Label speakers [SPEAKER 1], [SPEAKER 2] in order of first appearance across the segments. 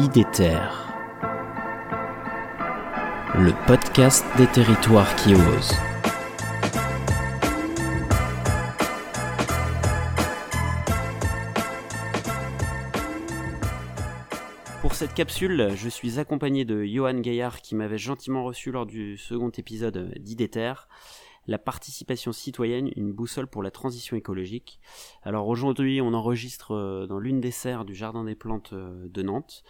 [SPEAKER 1] IDETER, le podcast des territoires qui osent. Pour cette capsule, je suis accompagné de Johan Gaillard qui m'avait gentiment reçu lors du second épisode d'IDETER la participation citoyenne, une boussole pour la transition écologique. Alors aujourd'hui, on enregistre euh, dans l'une des serres du Jardin des Plantes euh, de Nantes.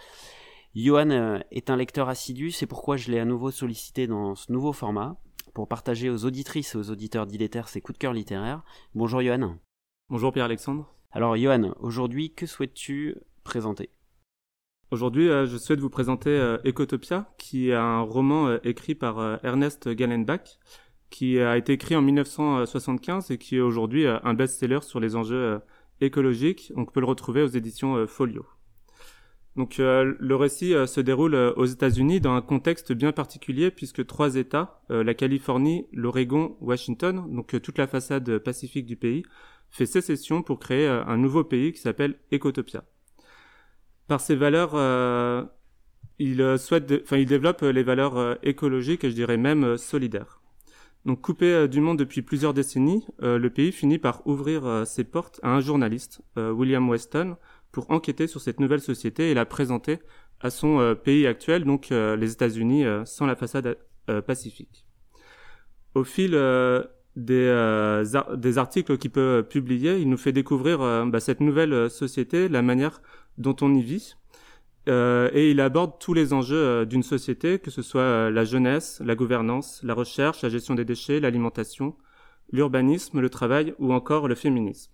[SPEAKER 1] Johan euh, est un lecteur assidu, c'est pourquoi je l'ai à nouveau sollicité dans ce nouveau format pour partager aux auditrices et aux auditeurs d'Iléter ses coups de cœur littéraires. Bonjour Johan.
[SPEAKER 2] Bonjour Pierre-Alexandre.
[SPEAKER 1] Alors Johan, aujourd'hui, que souhaites-tu présenter?
[SPEAKER 2] Aujourd'hui, je souhaite vous présenter Ecotopia, qui est un roman écrit par Ernest Gallenbach, qui a été écrit en 1975 et qui est aujourd'hui euh, un best-seller sur les enjeux euh, écologiques. On peut le retrouver aux éditions euh, Folio. Donc le récit se déroule aux États-Unis dans un contexte bien particulier puisque trois États, la Californie, l'Oregon, Washington, donc toute la façade pacifique du pays, fait sécession pour créer un nouveau pays qui s'appelle Ecotopia. Par ses valeurs, il souhaite, enfin il développe les valeurs écologiques et je dirais même solidaires. Donc coupé euh, du monde depuis plusieurs décennies, euh, le pays finit par ouvrir euh, ses portes à un journaliste, William Weston, pour enquêter sur cette nouvelle société et la présenter à son pays actuel, donc les États-Unis, sans la façade pacifique. Au fil des, articles qu'il peut publier, il nous fait découvrir bah, cette nouvelle société, la manière dont on y vit, euh, et il aborde tous les enjeux euh, d'une société, que ce soit euh, la jeunesse, la gouvernance, la recherche, la gestion des déchets, l'alimentation, l'urbanisme, le travail ou encore le féminisme.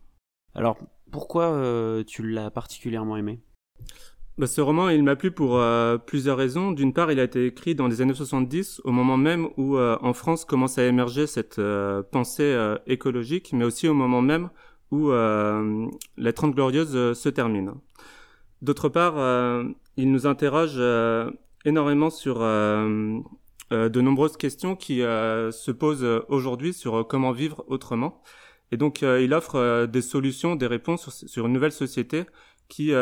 [SPEAKER 1] Alors, pourquoi tu l'as particulièrement aimé?
[SPEAKER 2] Bah, Ce roman, il m'a plu pour plusieurs raisons. D'une part, il a été écrit dans les années 70, au moment même où en France commence à émerger cette pensée écologique, mais aussi au moment même où la Trente Glorieuse se termine. D'autre part, il nous interroge euh, énormément sur euh, euh, de nombreuses questions qui se posent aujourd'hui sur comment vivre autrement. Et donc, il offre des solutions, des réponses sur, une nouvelle société qui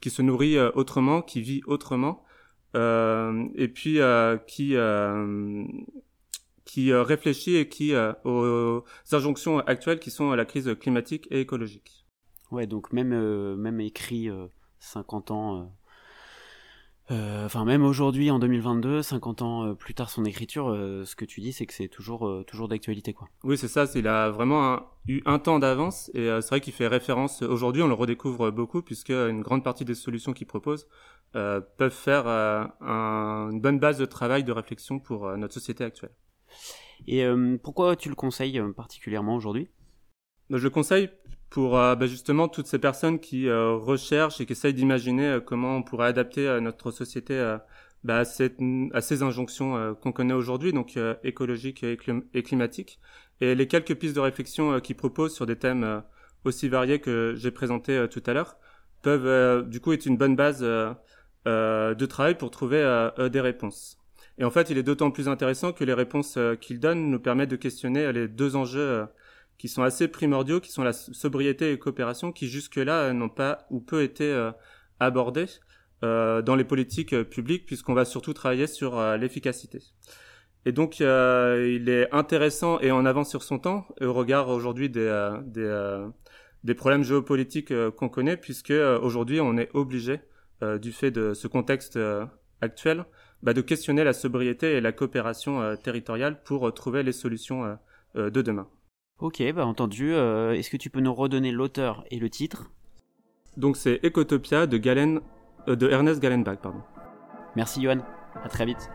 [SPEAKER 2] qui se nourrit autrement, qui vit autrement, et puis qui qui réfléchit et qui aux injonctions actuelles qui sont la crise climatique et écologique.
[SPEAKER 1] Ouais, donc même même écrit 50 ans enfin, même aujourd'hui, en 2022, 50 ans euh, plus tard son écriture, euh, ce que tu dis, c'est que c'est toujours, toujours d'actualité, quoi.
[SPEAKER 2] Oui, c'est ça. Il a vraiment eu un temps d'avance, et c'est vrai qu'il fait référence. Aujourd'hui, on le redécouvre beaucoup, puisque une grande partie des solutions qu'il propose peuvent faire une bonne base de travail, de réflexion pour notre société actuelle.
[SPEAKER 1] Et pourquoi tu le conseilles particulièrement aujourd'hui?
[SPEAKER 2] Bah, Je le conseille pour euh, bah, justement toutes ces personnes qui euh, recherchent et qui essayent d'imaginer euh, comment on pourrait adapter notre société bah, à, ces injonctions qu'on connaît aujourd'hui, donc écologiques et, et, climatiques. Et les quelques pistes de réflexion qu'ils proposent sur des thèmes aussi variés que j'ai présentés tout à l'heure peuvent du coup être une bonne base de travail pour trouver des réponses. Et en fait, il est d'autant plus intéressant que les réponses qu'il donne nous permettent de questionner les deux enjeux qui sont assez primordiaux, qui sont la sobriété et coopération, qui jusque-là euh, n'ont pas ou peu été euh, abordés euh, dans les politiques publiques, puisqu'on va surtout travailler sur l'efficacité. Et donc, il est intéressant et en avance sur son temps, au regard aujourd'hui des, des, des, problèmes géopolitiques qu'on connaît, puisque aujourd'hui, on est obligé, du fait de ce contexte actuel, bah, de questionner la sobriété et la coopération territoriale pour trouver les solutions de demain.
[SPEAKER 1] Ok, bah entendu. Euh, est-ce que tu peux nous redonner l'auteur et le titre?
[SPEAKER 2] Donc c'est Ecotopia de, Galen, euh, de Ernest Gallenbach. Pardon.
[SPEAKER 1] Merci Johan, à très vite.